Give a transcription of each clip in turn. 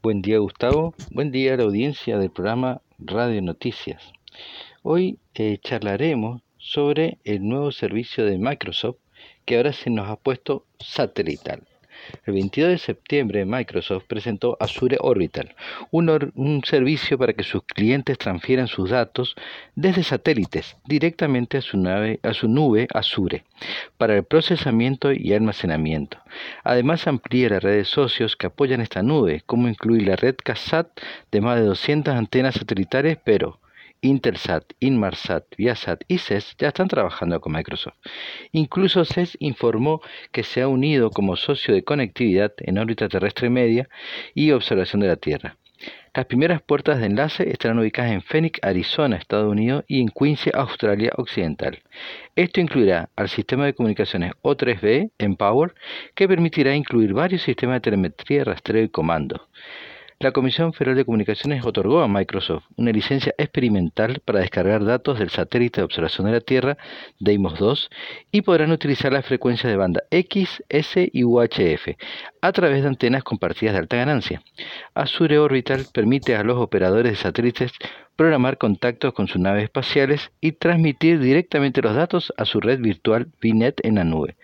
Buen día Gustavo, buen día a la audiencia del programa Radio Noticias. Hoy eh, charlaremos sobre el nuevo servicio de Microsoft que ahora se nos ha puesto satelital. El 22 de septiembre Microsoft presentó Azure Orbital, un, servicio para que sus clientes transfieran sus datos desde satélites directamente a su, nave, a su nube Azure para el procesamiento y almacenamiento. Además amplía la red de socios que apoyan esta nube, como incluir la red CASAT de más de 200 antenas satelitales, pero Intelsat, Inmarsat, Viasat y CES ya están trabajando con Microsoft. Incluso CES informó que se ha unido como socio de conectividad en órbita terrestre media y observación de la Tierra. Las primeras puertas de enlace estarán ubicadas en Phoenix, Arizona, Estados Unidos, y en Quincy, Australia Occidental. Esto incluirá al sistema de comunicaciones O3B Empower, que permitirá incluir varios sistemas de telemetría, rastreo y comando. La Comisión Federal de Comunicaciones otorgó a Microsoft una licencia experimental para descargar datos del satélite de observación de la Tierra, Deimos-2, y podrán utilizar las frecuencias de banda X, S y UHF a través de antenas compartidas de alta ganancia. Azure Orbital permite a los operadores de satélites programar contactos con sus naves espaciales y transmitir directamente los datos a su red virtual VNet en la nube.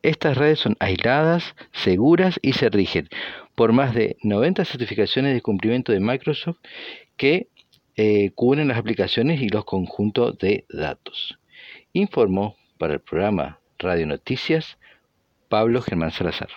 Estas redes son aisladas, seguras y se rigen por más de 90 certificaciones de cumplimiento de Microsoft que eh, cubren las aplicaciones y los conjuntos de datos. Informó para el programa Radio Noticias Pablo Germán Salazar.